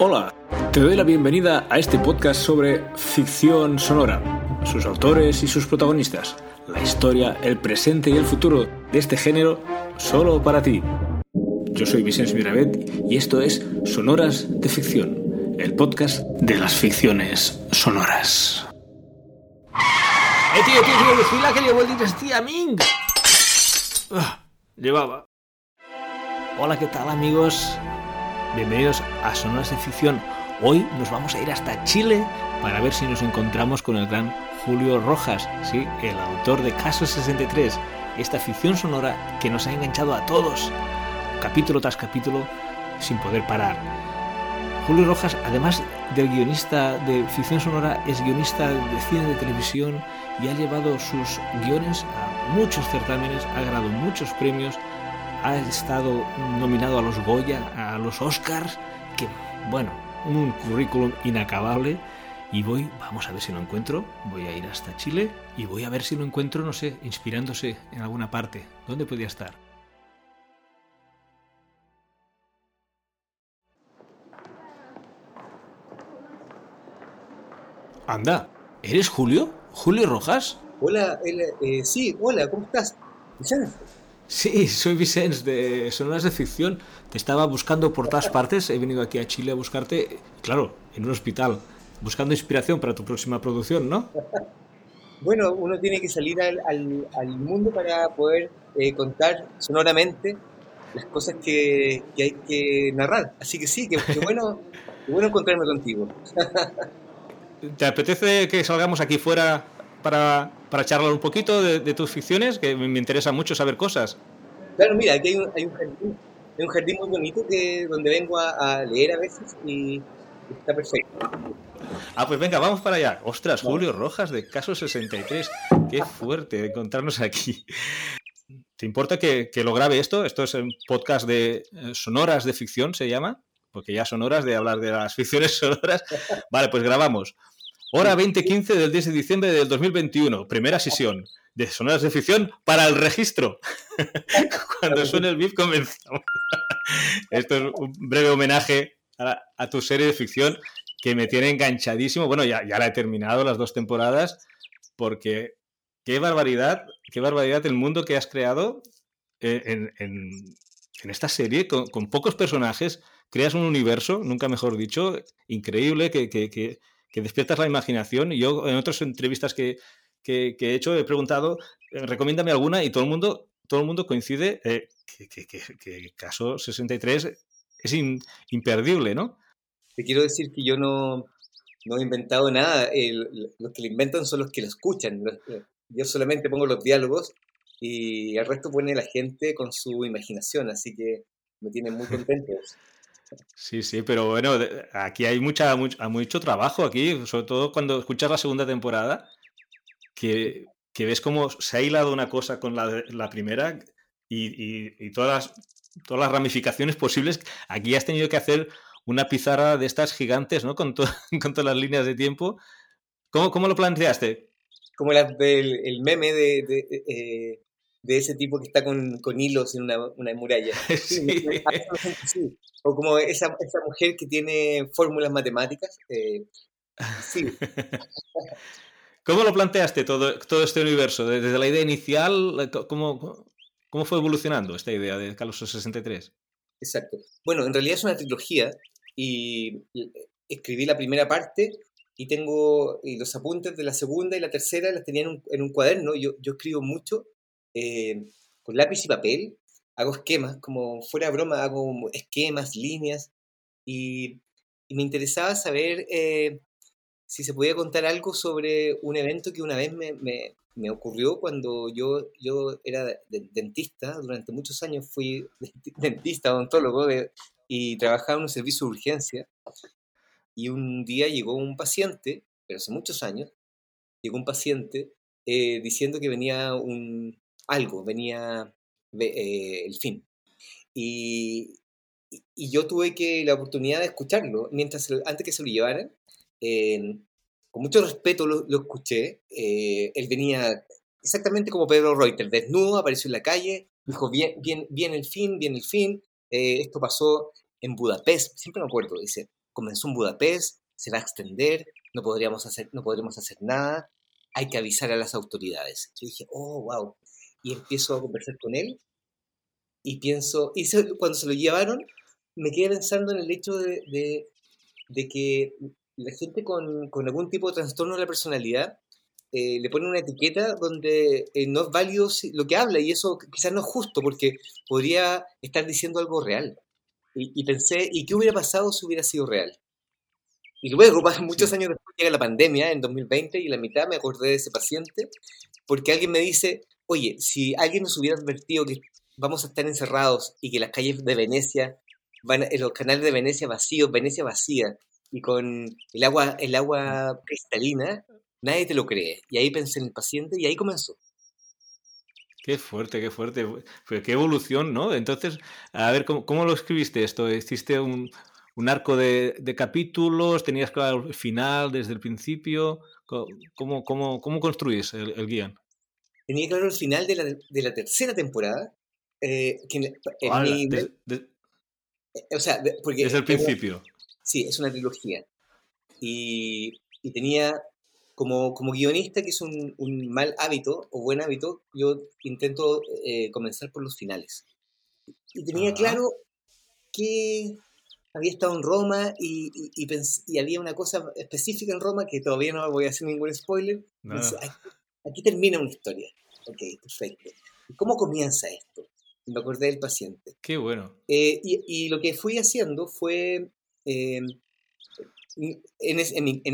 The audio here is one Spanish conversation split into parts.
Hola, te doy la bienvenida a este podcast sobre ficción sonora, sus autores y sus protagonistas, la historia, el presente y el futuro de este género solo para ti. Yo soy Vicente Miravet y esto es Sonoras de Ficción, el podcast de las ficciones sonoras. ¡Eh, tío, tío, tío! ¡Vigila que llevo el dinastía Ming! Ah, llevaba. Hola, ¿qué tal, amigos? Bienvenidos a Sonoras de Ficción. Hoy nos vamos a ir hasta Chile para ver si nos encontramos con el gran Julio Rojas, ¿sí? el autor de Caso 63, esta ficción sonora que nos ha enganchado a todos, capítulo tras capítulo, sin poder parar. Julio Rojas, además del guionista de ficción sonora, es guionista de cine de televisión y ha llevado sus guiones a muchos certámenes, ha ganado muchos premios, ha estado nominado a los Goya, a los Oscars, que bueno, un currículum inacabable. Y voy, vamos a ver si lo encuentro, voy a ir hasta Chile y voy a ver si lo encuentro, no sé, inspirándose en alguna parte. ¿Dónde podría estar? Anda, ¿eres Julio? ¿Julio Rojas? Hola, eh, sí, hola, ¿cómo estás? Sí, soy Vicens de Sonoras de Ficción. Te estaba buscando por todas partes. He venido aquí a Chile a buscarte, claro, en un hospital, buscando inspiración para tu próxima producción, ¿no? bueno, uno tiene que salir al, al, mundo para poder eh, contar sonoramente las cosas que, que, hay que narrar. Así que sí, que, bueno, bueno encontrarme contigo. ¿Te apetece que salgamos aquí fuera para, para charlar un poquito de, tus ficciones? Que me, interesa mucho saber cosas. Claro, mira, aquí hay un, hay un jardín, hay un jardín muy bonito que, donde vengo a, leer a veces y está perfecto. Ah, pues venga, vamos para allá. Ostras, Julio Rojas de Caso 63. Qué fuerte encontrarnos aquí. ¿Te importa que, que, lo grabe esto? Esto es un podcast de eh, sonoras de ficción, se llama, porque ya son horas de hablar de las ficciones sonoras. Vale, pues grabamos. Hora 2015 del 10 de diciembre del 2021, primera sesión de Sonoras de Ficción para el registro. Cuando suene el BIF comenzamos. Esto es un breve homenaje a, tu serie de ficción que me tiene enganchadísimo. Bueno, ya, ya la he terminado las dos temporadas porque qué barbaridad, qué barbaridad el mundo que has creado en, esta serie con, pocos personajes. Creas un universo, nunca mejor dicho, increíble, que, que que despiertas la imaginación. Y yo en otras entrevistas que, que, he hecho he preguntado, eh, recomiéndame alguna y todo el mundo, todo el mundo coincide eh, que, que, caso 63 es imperdible, ¿no? Te quiero decir que yo no, no he inventado nada. los que lo inventan son los que lo escuchan. Eh, yo solamente pongo los diálogos y el resto pone la gente con su imaginación, así que me tiene muy contento. Sí, sí, pero bueno, aquí hay mucha, mucho, trabajo aquí, sobre todo cuando escuchas la segunda temporada, que, ves cómo se ha hilado una cosa con la, primera y, todas, las, las ramificaciones posibles. Aquí has tenido que hacer una pizarra de estas gigantes, ¿no? Con, todas las líneas de tiempo. ¿Cómo, lo planteaste? Como el meme de, eh, de ese tipo que está con, con hilos en una, una muralla. Sí. O como esa, esa, mujer que tiene fórmulas matemáticas. Eh, sí. ¿Cómo lo planteaste todo, todo este universo? Desde la idea inicial, ¿cómo, ¿cómo fue evolucionando esta idea de Carlos 63? Exacto. Bueno, en realidad es una trilogía y escribí la primera parte y tengo y los apuntes de la segunda y la tercera las tenía en un, en un cuaderno. Yo, yo escribo mucho eh, con lápiz y papel, hago esquemas, como fuera broma, hago esquemas, líneas, y, me interesaba saber eh, si se podía contar algo sobre un evento que una vez me, me, ocurrió cuando yo, yo era dentista, durante muchos años fui dentista, odontólogo, y trabajaba en un servicio de urgencia, y un día llegó un paciente, pero hace muchos años, llegó un paciente eh, diciendo que venía un, algo, venía eh, el fin. Y, yo tuve que la oportunidad de escucharlo, mientras antes que se lo llevaran, con mucho respeto lo, escuché. Eh, él venía exactamente como Pedro Reuter, desnudo, apareció en la calle, dijo, bien, bien, bien el fin, bien el fin, eh, esto pasó en Budapest, siempre me acuerdo, dice, comenzó en Budapest, se va a extender, no, podríamos hacer, no podremos hacer nada, hay que avisar a las autoridades. Yo dije, oh, wow. Y empiezo a conversar con él y pienso, y cuando se lo llevaron, me quedé pensando en el hecho de, de, que la gente con, con, algún tipo de trastorno de la personalidad eh, le pone una etiqueta donde eh, no es válido lo que habla y eso quizás no es justo porque podría estar diciendo algo real. Y, y pensé, ¿y qué hubiera pasado si hubiera sido real? Y luego, muchos años después, llega la pandemia en 2020 y la mitad me acordé de ese paciente porque alguien me dice, oye, si alguien nos hubiera advertido que vamos a estar encerrados y que las calles de Venecia, van, los canales de Venecia vacíos, Venecia vacía y con el agua, el agua cristalina, nadie te lo cree. Y ahí pensé en el paciente y ahí comenzó. Qué fuerte, qué fuerte. Qué evolución, ¿no? Entonces, a ver, ¿cómo, lo escribiste esto? ¿Hiciste un, arco de, capítulos? ¿Tenías claro el final desde el principio? ¿Cómo, cómo, construís el, guion? Tenía claro el final de la, de la tercera temporada. Eh, o sea, porque, desde el principio. sí, es una trilogía. Y, y tenía como, como, guionista, que es un, un, mal hábito o buen hábito, yo intento eh, comenzar por los finales. Y tenía claro que había estado en Roma y, y, había una cosa específica en Roma que todavía no voy a hacer ningún spoiler. Aquí, termina una historia. Ok, perfecto. ¿Cómo comienza esto? Me acordé del paciente. Qué bueno. Eh, y, lo que fui haciendo fue... Eh, en,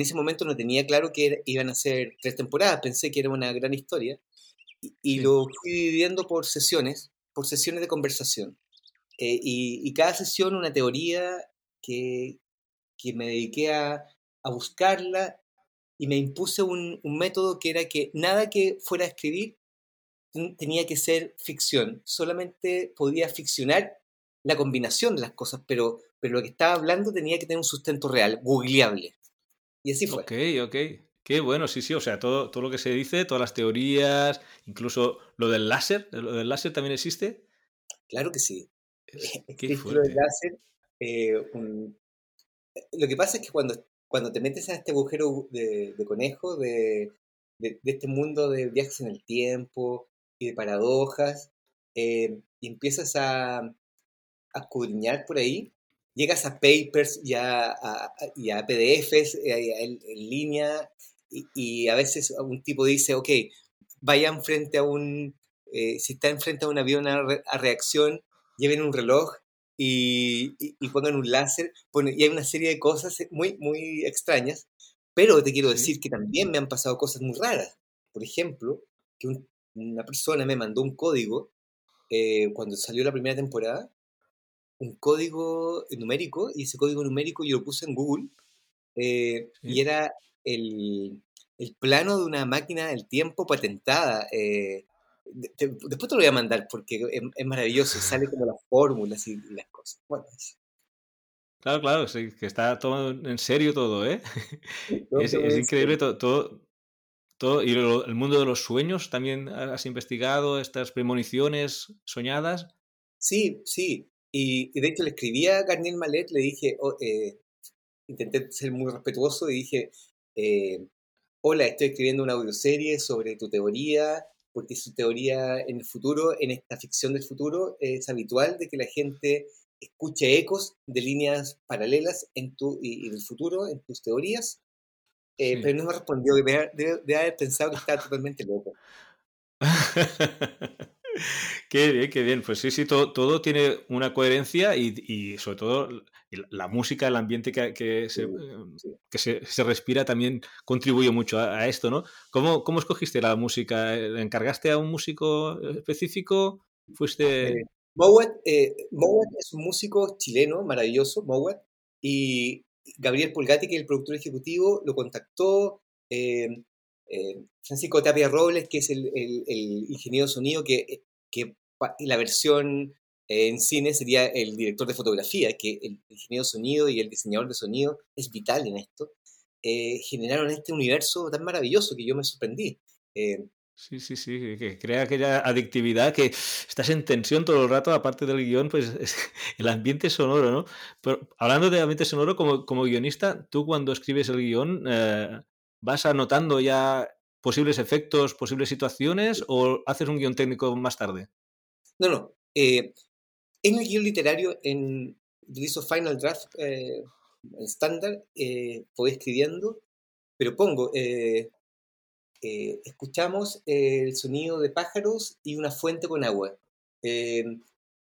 ese momento no tenía claro que iban a ser tres temporadas, pensé que era una gran historia y, lo fui dividiendo por sesiones, por sesiones de conversación. Eh, y, y, cada sesión una teoría que, que me dediqué a, a, buscarla y me impuse un, un, método que era que nada que fuera a escribir tenía que ser ficción, solamente podía ficcionar la combinación de las cosas, pero, pero lo que estaba hablando tenía que tener un sustento real, googleable. Y así fue. Ok, ok. Qué bueno, sí, sí, o sea, todo, todo lo que se dice, todas las teorías, incluso lo del láser, ¿lo del láser también existe? Claro que sí. Qué fuerte. Lo del láser eh, lo que pasa es que cuando, cuando te metes a este agujero de, conejo, de, de, este mundo de viajes en el tiempo y de paradojas, eh, empiezas a, a escudriñar por ahí, llegas a papers y a, y a PDFs eh, en, línea, y, a veces un tipo dice, ok, vayan frente a un, si están frente a un avión a, a reacción, lleven un reloj y, y, pongan un láser, y hay una serie de cosas muy, muy extrañas, pero te quiero decir que también me han pasado cosas muy raras. Por ejemplo, que una persona me mandó un código eh, cuando salió la primera temporada, un código numérico, y ese código numérico yo lo puse en Google, eh, y era el, el, plano de una máquina del tiempo patentada. Eh, después te lo voy a mandar porque es, maravilloso, sale como las fórmulas y, las cosas. Bueno, Claro, claro, sí, que está todo en serio todo, ¿eh? es, increíble todo, todo, Y el mundo de los sueños, ¿también has investigado estas premoniciones soñadas? Sí, sí. Y, de hecho le escribí a Garnier Malet, le dije, oh, eh, intenté ser muy respetuoso y dije, eh, hola, estoy escribiendo una audioserie sobre tu teoría porque su teoría en el futuro, en esta ficción del futuro, es habitual de que la gente escuche ecos de líneas paralelas en tu, y, del futuro en tus teorías, eh, pero no me respondió, debe, debe, haber pensado que estaba totalmente loco. qué bien, qué bien. Pues sí, sí, todo, todo tiene una coherencia y, y sobre todo la música, el ambiente que, que, se, que se, se, respira también contribuye mucho a, esto, ¿no? ¿Cómo, ¿Cómo, escogiste la música? ¿Le encargaste a un músico específico? ¿Fuiste...? Eh, Mowat, eh, es un músico chileno maravilloso, Mowat, y Gabriel Pulgati, que es el productor ejecutivo, lo contactó. Eh, eh, Francisco Tapia Robles, que es el, el, el ingeniero sonido, que, que la versión en cine sería el director de fotografía, que el ingeniero sonido y el diseñador de sonido es vital en esto. Eh, generaron este universo tan maravilloso que yo me sorprendí. Eh, Sí, sí, sí, que crea aquella adictividad que estás en tensión todo el rato, aparte del guion, pues el ambiente sonoro, ¿no? Pero hablando de ambiente sonoro, como, como guionista, tú cuando escribes el guion, eh, ¿vas anotando ya posibles efectos, posibles situaciones o haces un guion técnico más tarde? No, no. Eh, en el guion literario, en utilizo Final Draft eh, estándar, voy escribiendo, pero pongo eh, escuchamos el sonido de pájaros y una fuente con agua. Eh,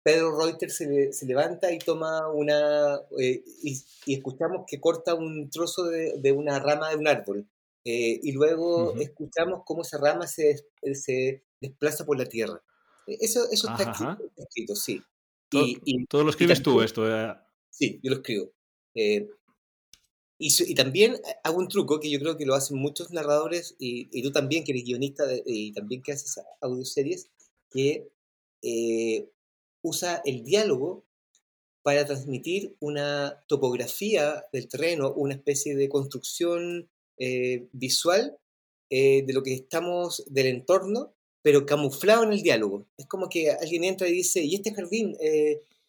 Pedro Reuter se, levanta y toma una. Eh, y, escuchamos que corta un trozo de, una rama de un árbol. Y luego escuchamos cómo esa rama se, se, desplaza por la tierra. Eso, eso está escrito, sí. Y, ¿Todo lo escribes tú esto? Sí, yo lo escribo. Y, también hago un truco que yo creo que lo hacen muchos narradores, y, tú también, que eres guionista y también que haces audioseries, que eh, usa el diálogo para transmitir una topografía del terreno, una especie de construcción eh, visual eh, de lo que estamos, del entorno, pero camuflado en el diálogo. Es como que alguien entra y dice, ¿y este jardín?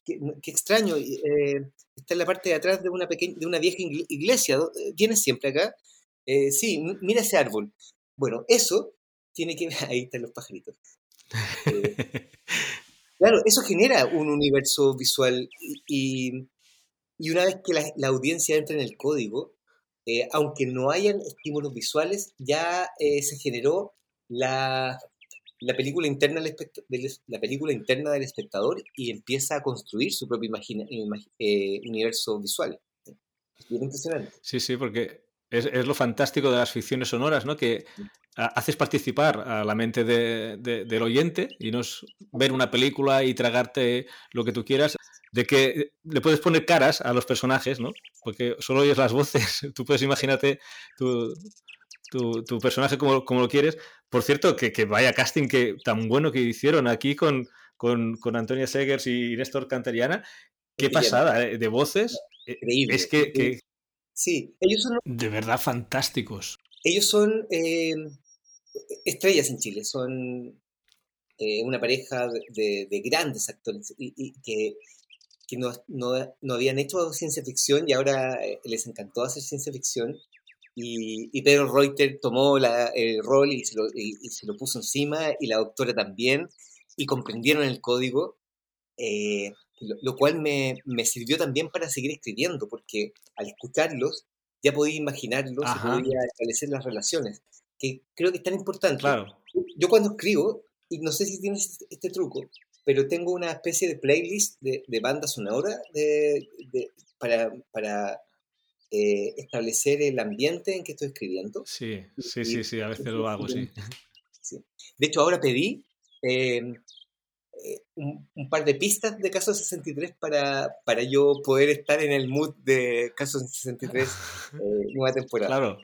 qué, extraño, eh, está en la parte de atrás de una, pequeña, de una vieja iglesia, ¿tienes eh, siempre acá? Eh, sí, mira ese árbol. Bueno, eso tiene que ahí están los pajaritos. claro, eso genera un universo visual y, y una vez que la, la, audiencia entra en el código, aunque no hayan estímulos visuales, ya se generó la, la película interna del, la película interna del espectador y empieza a construir su propio eh, universo visual. bien impresionante. Sí, sí, porque es, lo fantástico de las ficciones sonoras, ¿no? Que haces participar a la mente del oyente y no es ver una película y tragarte lo que tú quieras, de que le puedes poner caras a los personajes, ¿no? Porque solo oyes las voces. Tú puedes imagínate tu, tu, personaje como, como, lo quieres. Por cierto, que, que, vaya casting que tan bueno que hicieron aquí con, con, con Antonia Segers y Néstor Cantariana. Qué pasada ¿eh? de voces. Eh, Increíble. Es que, Sí, ellos son... De verdad fantásticos. Ellos son eh, estrellas en Chile, son una pareja de, de grandes actores y, que, que no, no, no, habían hecho ciencia ficción y ahora les encantó hacer ciencia ficción. Y, Pedro Reuter tomó el rol y se, lo, puso encima, y la doctora también, y comprendieron el código, eh, lo, cual me, sirvió también para seguir escribiendo, porque al escucharlos ya podía imaginarlos y podía establecer las relaciones, que creo que es tan importante. Yo cuando escribo, y no sé si tienes este truco, pero tengo una especie de playlist de, de banda sonora de, para, para eh, establecer el ambiente en que estoy escribiendo. Sí, sí, sí, sí, a veces lo hago, sí. De hecho, ahora pedí em, eh, un, par de pistas de Caso 63 para, para yo poder estar en el mood de Caso 63 eh, nueva temporada. Claro.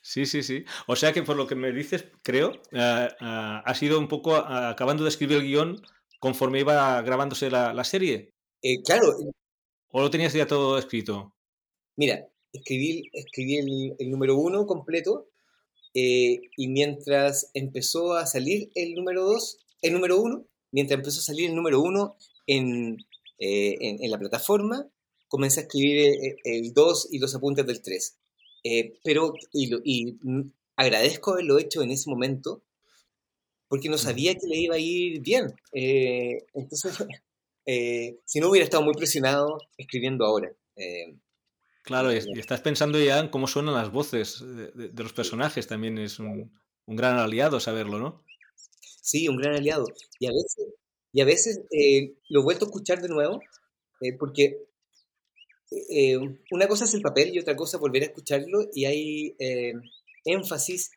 Sí, sí, sí. O sea que por lo que me dices, creo, ha sido un poco acabando de escribir el guion conforme iba grabándose la, la serie. claro. ¿O lo tenías ya todo escrito? Mira, escribí, escribí el, número uno completo eh, y mientras empezó a salir el número dos, el número uno, mientras empezó a salir el número uno en, eh, en, la plataforma, comencé a escribir eh, el, 2 y los apuntes del 3. pero, y, y, agradezco haberlo hecho en ese momento, porque no sabía que le iba a ir bien. entonces, si no hubiera estado muy presionado escribiendo ahora. Claro, y, estás pensando ya en cómo suenan las voces de, los personajes, también es un, gran aliado saberlo, ¿no? Sí, un gran aliado. Y a veces, y a veces eh, lo he vuelto a escuchar de nuevo, eh, porque eh, una cosa es el papel y otra cosa volver a escucharlo, y hay énfasis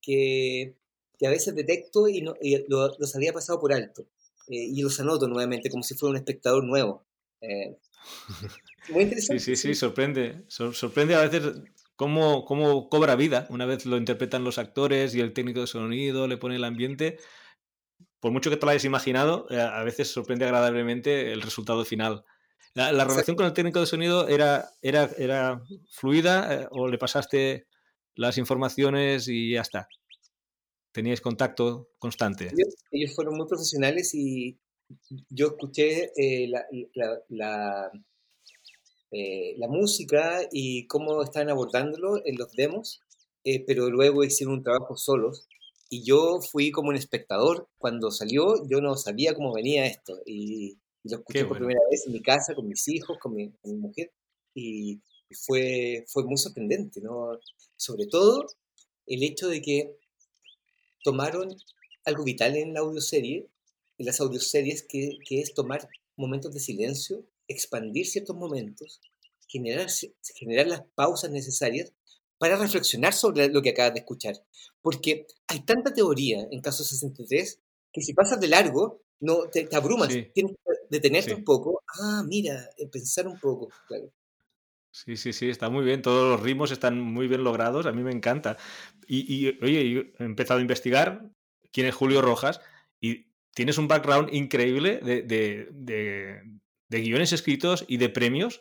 que, que, a veces detecto y, no, los había pasado por alto. y los anoto nuevamente como si fuera un espectador nuevo. Muy interesante. Sí, sí, sí, sorprende. sorprende a veces cómo, cómo cobra vida una vez lo interpretan los actores y el técnico de sonido le pone el ambiente. Por mucho que te lo hayas imaginado, eh, a veces sorprende agradablemente el resultado final. ¿La, relación con el técnico de sonido era, era, era fluida eh, o le pasaste las informaciones y ya está? Teníais contacto constante. Ellos, fueron muy profesionales y yo escuché eh, la, la, eh, la, música y cómo estaban abordándolo en los demos, eh, pero luego hicieron un trabajo solos y yo fui como un espectador. Cuando salió yo no sabía cómo venía esto y, lo escuché por primera vez en mi casa con mis hijos, con mi, con mi mujer y fue, fue muy sorprendente, ¿no? Sobre todo el hecho de que tomaron algo vital en la audioserie, en las audioseries, que, que es tomar momentos de silencio, expandir ciertos momentos, generar, generar las pausas necesarias para reflexionar sobre lo que acabas de escuchar. Porque hay tanta teoría en caso 63 que si pasas de largo, no te, abrumas, tienes que detenerte un poco. Ah, mira, eh, pensar un poco. Claro. Sí, sí, sí, está muy bien. Todos los ritmos están muy bien logrados. A mí me encanta. Y, oye, he empezado a investigar quién es Julio Rojas y tienes un background increíble de, guiones escritos y de premios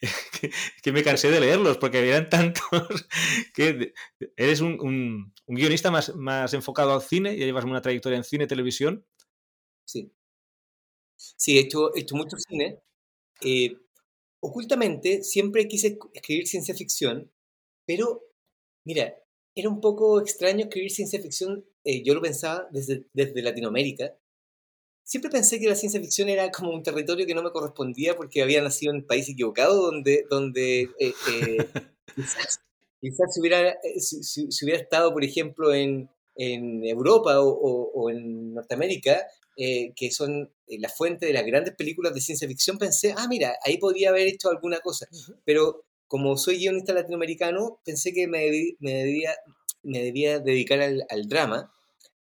que, me cansé de leerlos porque eran tantos que eres un, guionista más, más, enfocado al cine, ya llevas una trayectoria en cine televisión. Sí. Sí, he hecho, he hecho mucho cine. Eh, ocultamente siempre quise escribir ciencia ficción, pero mira, era un poco extraño escribir ciencia ficción, eh, yo lo pensaba desde, desde Latinoamérica. Siempre pensé que la ciencia ficción era como un territorio que no me correspondía porque había nacido en un país equivocado, donde, donde eh, eh, quizás, quizás si, hubiera, si, hubiera estado, por ejemplo, en, en Europa o, o en Norteamérica, eh, que son eh, la fuente de las grandes películas de ciencia ficción, pensé, ah, mira, ahí podría haber hecho alguna cosa. Pero como soy guionista latinoamericano, pensé que me, me, debía, me debía dedicar al, drama.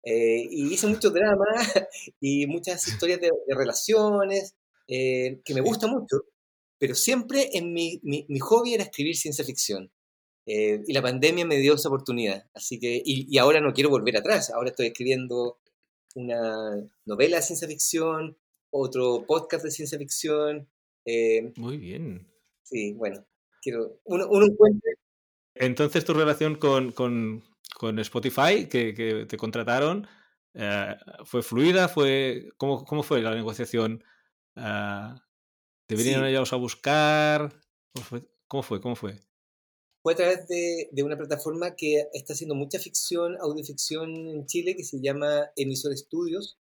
Eh, y hice mucho drama y muchas historias de, relaciones que me gusta mucho, pero siempre en mi, mi, mi hobby era escribir ciencia ficción. y la pandemia me dio esa oportunidad. Así que, y, y, ahora no quiero volver atrás. Ahora estoy escribiendo una novela de ciencia ficción, otro podcast de ciencia ficción. Eh, Muy bien. Sí, bueno, quiero uno, uno. Entonces, tu relación con, con, con Spotify, que, que, te contrataron, eh, ¿fue fluida? Fue, ¿cómo, ¿Cómo fue la negociación? Uh, ¿Te vinieron ellos a buscar? ¿Cómo fue? ¿Cómo fue? ¿Cómo fue? Fue a través de, de, una plataforma que está haciendo mucha ficción, audioficción en Chile, que se llama Emisor Estudios.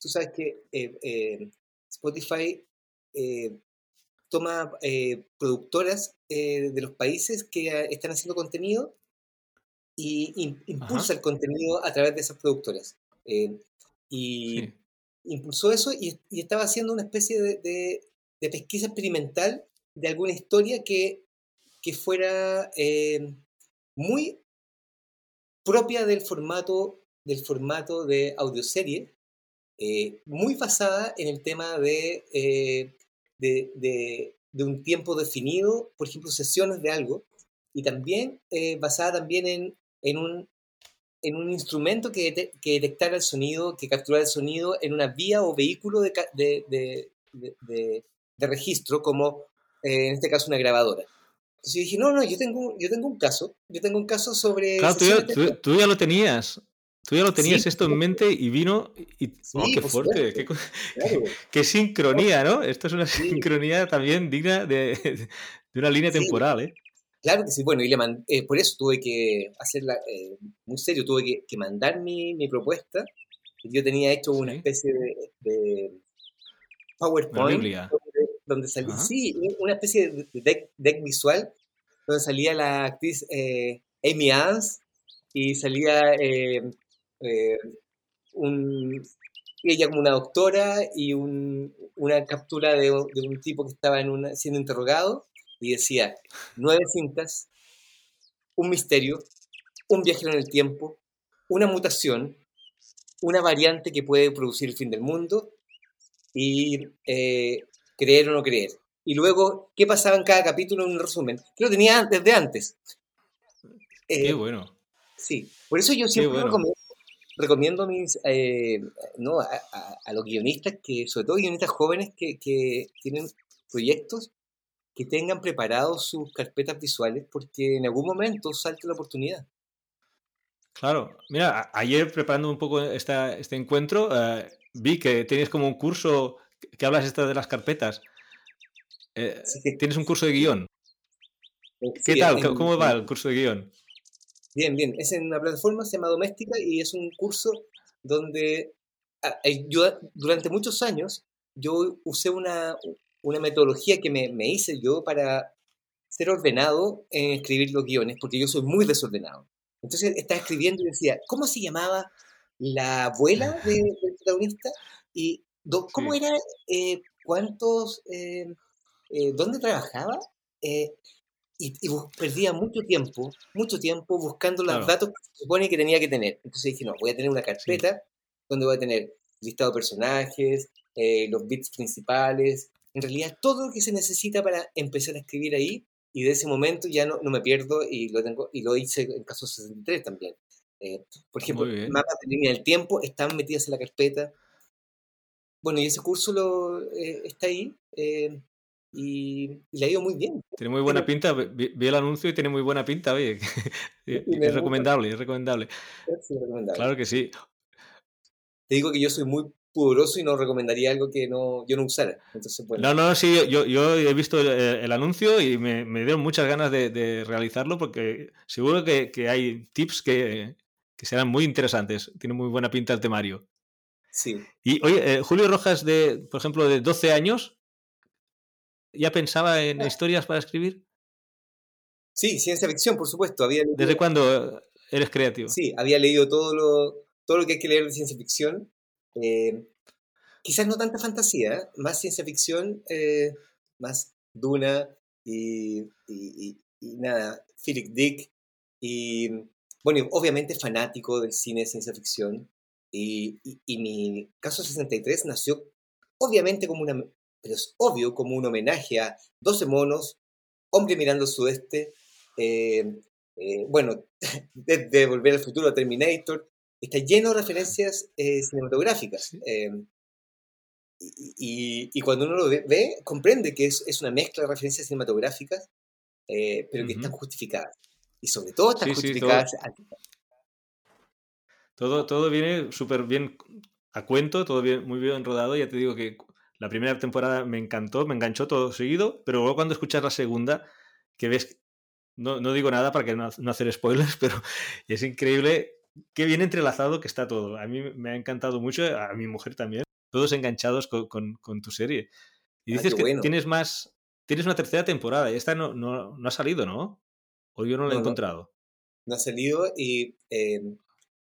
Tú sabes que eh, eh, Spotify eh, toma productoras de los países que están haciendo contenido y impulsa el contenido a través de esas productoras. y impulsó eso y, y, estaba haciendo una especie de, de, de pesquisa experimental de alguna historia que que fuera eh, muy propia del formato, del formato de audioserie, eh, muy basada en el tema de, eh, de, un tiempo definido, por ejemplo, sesiones de algo, y también basada también en, en, un, en un instrumento que, que, detectara el sonido, que capturara el sonido en una vía o vehículo de, de registro, como en este caso una grabadora. Entonces dije, no, no, yo tengo, yo tengo un caso, yo tengo un caso sobre... Claro, tú ya, lo tenías, tú ya lo tenías esto en mente y vino y... oh, qué fuerte, qué, sincronía, ¿no? Esto es una sincronía también digna de, una línea temporal, ¿eh? Claro que sí, bueno, y le eh, por eso tuve que hacerla eh, muy serio, tuve que, mandar mi, mi, propuesta. Yo tenía hecho una especie de, de PowerPoint donde salía, sí, una especie de deck, visual, donde salía la actriz eh, Amy Adams y salía eh, eh, ella como una doctora y una captura de, un tipo que estaba en una, siendo interrogado y decía, nueve cintas, un misterio, un viaje en el tiempo, una mutación, una variante que puede producir el fin del mundo y creer o no creer. Y luego, ¿qué pasaba en cada capítulo en un resumen? Que lo tenía desde antes. Qué eh, bueno. Sí, por eso yo siempre recomiendo, a, mis, eh, no, a, los guionistas, que sobre todo guionistas jóvenes que, que tienen proyectos, que tengan preparados sus carpetas visuales, porque en algún momento salta la oportunidad. Claro, mira, ayer preparando un poco esta, este encuentro, eh, vi que tienes como un curso que hablas esto de las carpetas. Eh, tienes un curso de guion. Eh, ¿Qué tal? ¿Cómo va el curso de guion? Bien, bien. Es en una plataforma, se llama Doméstica y es un curso donde ah, yo durante muchos años yo usé una, una metodología que me, me hice yo para ser ordenado en escribir los guiones, porque yo soy muy desordenado. Entonces estaba escribiendo y decía, ¿cómo se llamaba la abuela del protagonista? ¿Y cómo era? Eh, ¿Cuántos? Eh, eh, ¿Dónde trabajaba? y, perdía mucho tiempo, mucho tiempo buscando los datos que se supone que tenía que tener. Entonces dije, no, voy a tener una carpeta donde voy a tener listado de personajes, los bits principales, en realidad todo lo que se necesita para empezar a escribir ahí y de ese momento ya no, no me pierdo y lo tengo y lo hice en caso 63 también. Eh, por ejemplo, mapas de línea del tiempo están metidas en la carpeta. Bueno, y ese curso lo, eh, está ahí eh, y, le ha ido muy bien. Tiene muy buena pinta, vi, el anuncio y tiene muy buena pinta, oye. es, recomendable, es recomendable. Es recomendable. Claro que sí. Te digo que yo soy muy pudoroso y no recomendaría algo que no, yo no usara. Entonces, No, no, sí, yo, yo he visto el, anuncio y me, me, dieron muchas ganas de, realizarlo porque seguro que, que hay tips que, que, serán muy interesantes. Tiene muy buena pinta el temario. Sí. Y oye, eh, Julio Rojas, de, por ejemplo, de 12 años, ¿ya pensaba en ah. historias para escribir? Sí, ciencia ficción, por supuesto. Había ¿Desde cuándo eres creativo? Sí, había leído todo lo, todo lo que hay que leer de ciencia ficción eh, quizás no tanta fantasía, más ciencia ficción, eh, más Duna y, nada, Philip Dick. Y bueno, obviamente fanático del cine de ciencia ficción. Y, mi caso 63 nació obviamente como una, pero es obvio como un homenaje a 12 monos, Hombre mirando al sudeste, eh, bueno, desde Volver al Futuro a Terminator, está lleno de referencias eh, cinematográficas. Eh, y, cuando uno lo ve, comprende que es, es, una mezcla de referencias cinematográficas, eh, pero que están justificadas. Y sobre todo están justificadas. todo. Todo, viene súper bien a cuento, todo bien, muy bien rodado. Ya te digo que la primera temporada me encantó, me enganchó todo seguido, pero luego cuando escuchas la segunda, que ves, no, no digo nada para que no, no hacer spoilers, pero es increíble qué bien entrelazado que está todo. A mí me ha encantado mucho, a mi mujer también, todos enganchados con, tu serie. Y ah, dices que tienes más, tienes una tercera temporada y esta no, no, ha salido, ¿no? O yo no la he encontrado. No, ha salido y eh,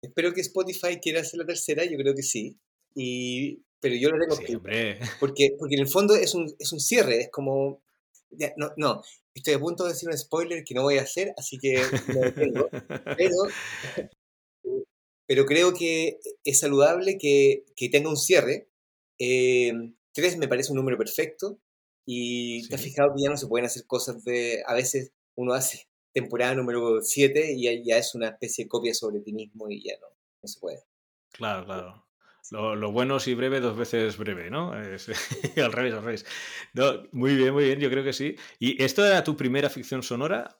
espero que Spotify quiera hacer la tercera, yo creo que sí. Y, pero yo lo tengo sí, hombre. Porque, porque en el fondo es un, es un cierre, es como... no, no, estoy a punto de decir un spoiler que no voy a hacer, así que lo detengo. pero pero creo que es saludable que, que tenga un cierre. Eh, tres me parece un número perfecto y te has fijado que ya no se pueden hacer cosas de, a veces uno hace temporada número 7 y ya, es una especie de copia sobre ti mismo y ya no, no se puede. Claro, claro. Lo, lo, bueno si breve, dos veces breve, ¿no? al revés, al revés. muy bien, muy bien, yo creo que sí. ¿Y esto era tu primera ficción sonora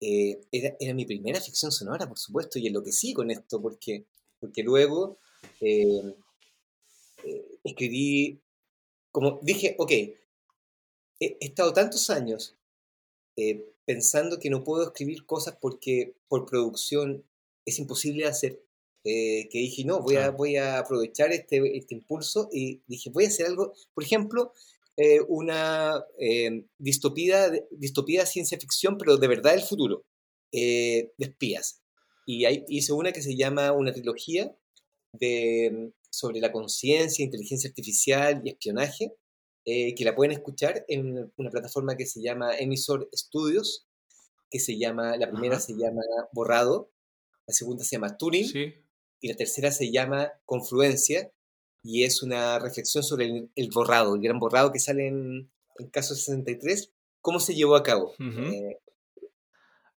eh, era, era, mi primera ficción sonora, por supuesto, y enloquecí con esto, porque, porque luego eh, eh, escribí, como dije, ok, he, estado tantos años pensando que no puedo escribir cosas porque por producción es imposible hacer, que dije, no, voy a, voy a aprovechar este, este impulso y dije, voy a hacer algo, por ejemplo, eh, una eh, distopía, distopía ciencia ficción, pero de verdad el futuro, eh, de espías. Y hay, hice una que se llama una trilogía de, sobre la conciencia, inteligencia artificial y espionaje, que la pueden escuchar en una plataforma que se llama Emisor Studios, que se llama, la primera se llama Borrado, la segunda se llama Turing, y la tercera se llama Confluencia, y es una reflexión sobre el, borrado, el gran borrado que sale en, caso 63, cómo se llevó a cabo. Eh,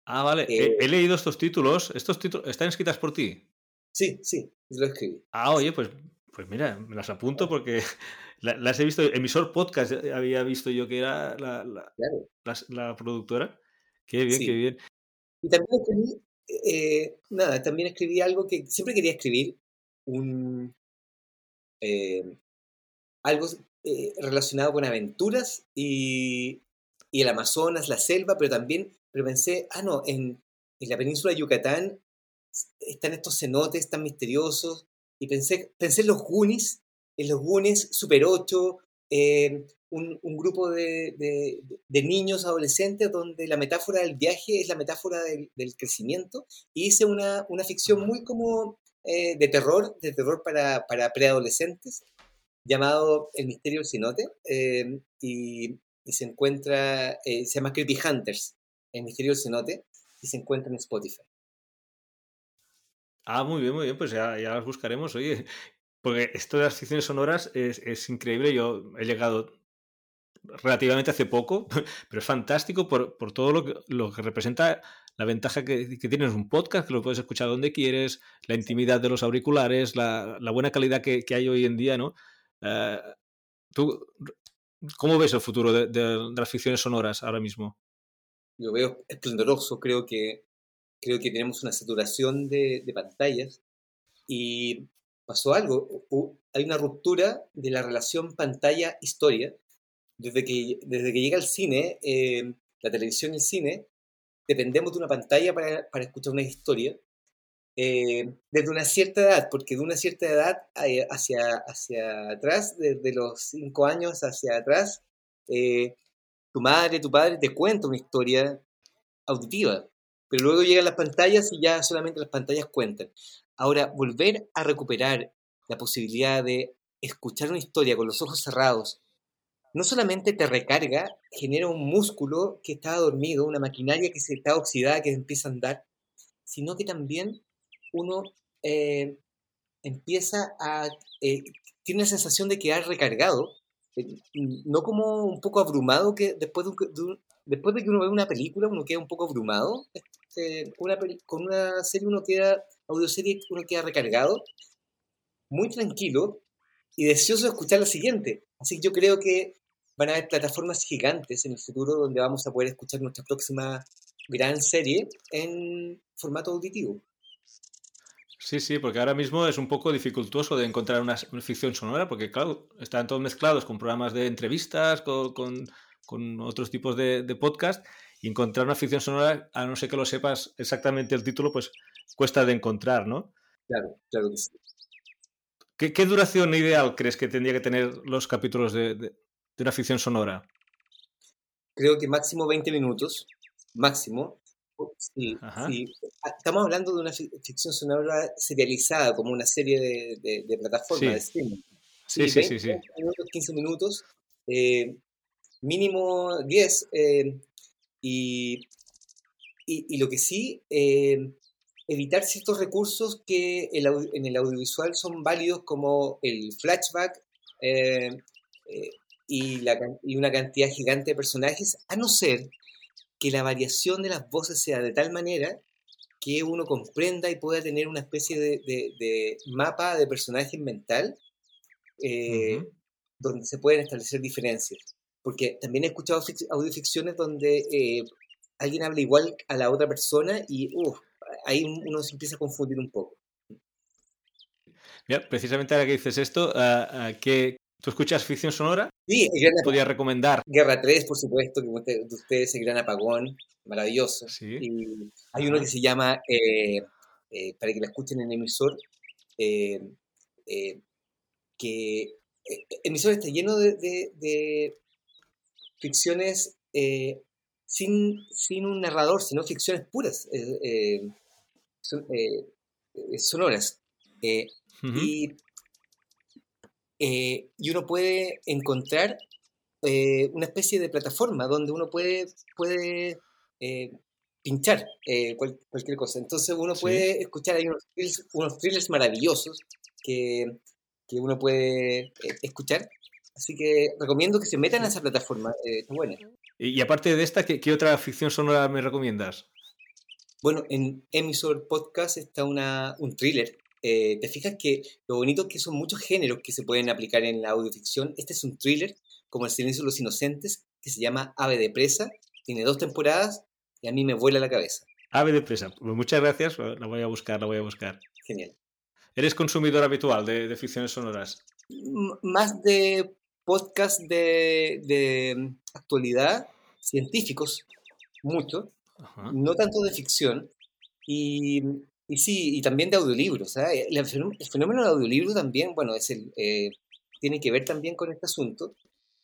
ah, vale, he, eh, leído estos títulos, estos títulos están escritas por ti. Sí, sí, lo escribí. Ah, oye, pues, pues mira, me las apunto porque las he visto, emisor podcast había visto yo que era la, la, productora. Qué bien, qué bien. Y también escribí eh, nada, también escribí algo que siempre quería escribir, un, eh, algo eh, relacionado con aventuras y, y, el Amazonas, la selva, pero también, pero pensé, ah, no, en, en la península de Yucatán están estos cenotes tan misteriosos, y pensé, pensé en los Goonies, en los Goonies Super 8, eh, un, grupo de, de, niños, adolescentes, donde la metáfora del viaje es la metáfora del, crecimiento, y hice una, una ficción muy como eh, de terror, de terror para, para preadolescentes, llamado El misterio del cenote, eh, y, y, se encuentra, se llama Creepy Hunters, El misterio del cenote, y se encuentra en Spotify. Ah, muy bien, muy bien, pues ya, ya las buscaremos. Oye, porque esto de las ficciones sonoras es, es, increíble. Yo he llegado relativamente hace poco, pero es fantástico por, por todo lo que, lo que, representa la ventaja que, que, tienes un podcast, que lo puedes escuchar donde quieres, la intimidad de los auriculares, la, la buena calidad que, que, hay hoy en día, ¿no? Uh, ¿Tú cómo ves el futuro de, de, de, las ficciones sonoras ahora mismo? Yo veo esplendoroso, creo que, creo que tenemos una saturación de, de pantallas y pasó algo, hay una ruptura de la relación pantalla-historia. Desde que, desde que llega el cine, eh, la televisión y el cine, dependemos de una pantalla para, para escuchar una historia. Eh, desde una cierta edad, porque de una cierta edad eh, hacia, hacia atrás, desde los cinco años hacia atrás, eh, tu madre, tu padre te cuenta una historia auditiva, pero luego llegan las pantallas y ya solamente las pantallas cuentan. Ahora, volver a recuperar la posibilidad de escuchar una historia con los ojos cerrados, no solamente te recarga, genera un músculo que estaba dormido, una maquinaria que se está oxidada, que empieza a andar, sino que también uno eh, empieza a... Eh, tiene la sensación de quedar recargado, eh, no como un poco abrumado, que después de, un, de un, después de que uno ve una película uno queda un poco abrumado, este, una, con una serie uno queda audioserie uno queda recargado, muy tranquilo y deseoso de escuchar la siguiente. Así que yo creo que van a haber plataformas gigantes en el futuro donde vamos a poder escuchar nuestra próxima gran serie en formato auditivo. Sí, sí, porque ahora mismo es un poco dificultoso de encontrar una, ficción sonora, porque claro, están todos mezclados con programas de entrevistas, con, con, con otros tipos de, de podcast, y encontrar una ficción sonora, a no ser que lo sepas exactamente el título, pues cuesta de encontrar, ¿no? Claro, claro que sí. ¿Qué, qué duración ideal crees que tendría que tener los capítulos de, de, de, una ficción sonora? Creo que máximo 20 minutos, máximo. Sí, sí. Estamos hablando de una ficción sonora serializada, como una serie de, de, de plataformas sí. de streaming. Sí, sí, 20, sí, sí, 20 minutos, 15 minutos, eh, mínimo 10. Eh, y, y, y, lo que sí, eh, evitar ciertos recursos que el, en el audiovisual son válidos como el flashback eh, eh, y, la, y, una cantidad gigante de personajes, a no ser que la variación de las voces sea de tal manera que uno comprenda y pueda tener una especie de, de, de mapa de personajes mental eh, uh -huh. donde se pueden establecer diferencias. Porque también he escuchado audioficciones donde eh, alguien habla igual a la otra persona y uh, ahí uno se empieza a confundir un poco. Mira, precisamente ahora que dices esto, uh, uh, ¿qué, ¿tú escuchas ficción sonora? Sí, ¿Qué podría recomendar? Guerra 3, por supuesto, que de ustedes, el gran apagón, maravilloso. Sí. Y hay uno que se llama, eh, eh, para que la escuchen en emisor, eh, eh que emisor está lleno de, de, de ficciones eh, sin, sin, un narrador, sino ficciones puras, eh, son, sonoras. Uh -huh. y, y, uno puede encontrar una especie de plataforma donde uno puede, puede pinchar cual, cualquier cosa. Entonces uno puede sí. escuchar, hay unos thrillers, unos thrillers maravillosos que, que uno puede escuchar Así que recomiendo que se metan a esa plataforma, eh, está buena. Y, aparte de esta, ¿qué, ¿qué, otra ficción sonora me recomiendas? Bueno, en Emisor Podcast está una, un thriller. Eh, Te fijas que lo bonito es que son muchos géneros que se pueden aplicar en la audioficción. Este es un thriller, como El silencio de los inocentes, que se llama Ave de presa. Tiene dos temporadas y a mí me vuela la cabeza. Ave de presa. Pues muchas gracias, la voy a buscar, la voy a buscar. Genial. ¿Eres consumidor habitual de, ficciones sonoras? más de podcast de, de actualidad, científicos, mucho, no tanto de ficción, y, y, sí, y también de audiolibros. ¿eh? El, fenómeno del audiolibro también, bueno, es el, eh, tiene que ver también con este asunto,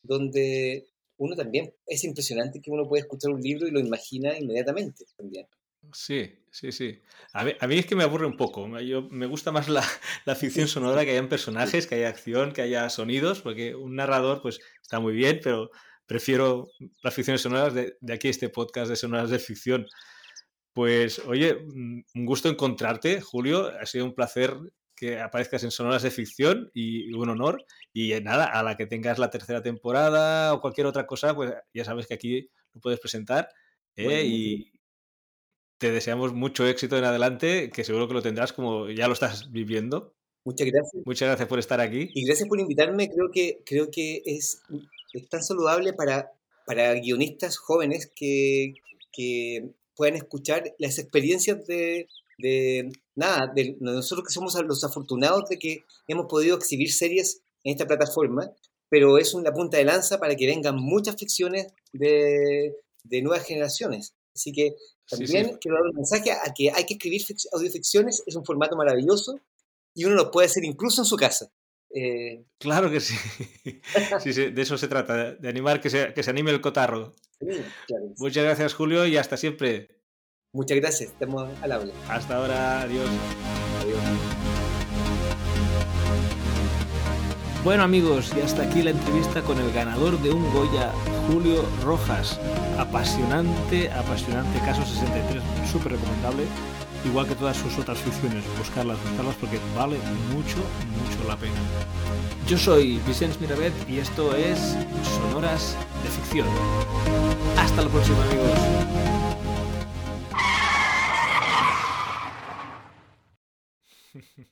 donde uno también, es impresionante que uno puede escuchar un libro y lo imagina inmediatamente también. Sí, sí, sí. A mí, a mí, es que me aburre un poco. Yo, me gusta más la, la, ficción sonora, que hayan personajes, que haya acción, que haya sonidos, porque un narrador pues está muy bien, pero prefiero las ficciones sonoras de, de aquí este podcast de sonoras de ficción. Pues oye, mm, un gusto encontrarte, Julio. Ha sido un placer que aparezcas en Sonoras de Ficción y, un honor. Y eh, nada, a la que tengas la tercera temporada o cualquier otra cosa, pues ya sabes que aquí lo puedes presentar. ¿eh? y te deseamos mucho éxito en adelante, que seguro que lo tendrás como ya lo estás viviendo. Muchas gracias. Muchas gracias por estar aquí. Y gracias por invitarme. Creo que, creo que es, es tan saludable para, para guionistas jóvenes que, que puedan escuchar las experiencias de, de nada, de nosotros que somos los afortunados de que hemos podido exhibir series en esta plataforma, pero es una punta de lanza para que vengan muchas ficciones de, de nuevas generaciones. Así que también quiero dar un mensaje a que hay que escribir audioficciones, es un formato maravilloso y uno lo puede hacer incluso en su casa. Eh, claro que sí. sí, de eso se trata, de animar que se, que se anime el cotarro. Muchas gracias, Julio, y hasta siempre. Muchas gracias, estamos al habla. Hasta ahora, adiós. Adiós. Bueno amigos, y hasta aquí la entrevista con el ganador de un Goya, Julio Rojas. Apasionante, apasionante caso 63, súper recomendable, igual que todas sus otras ficciones, buscarlas, buscarlas porque vale mucho, mucho la pena. Yo soy Vicente Mirabet y esto es Sonoras de Ficción. Hasta la próxima amigos.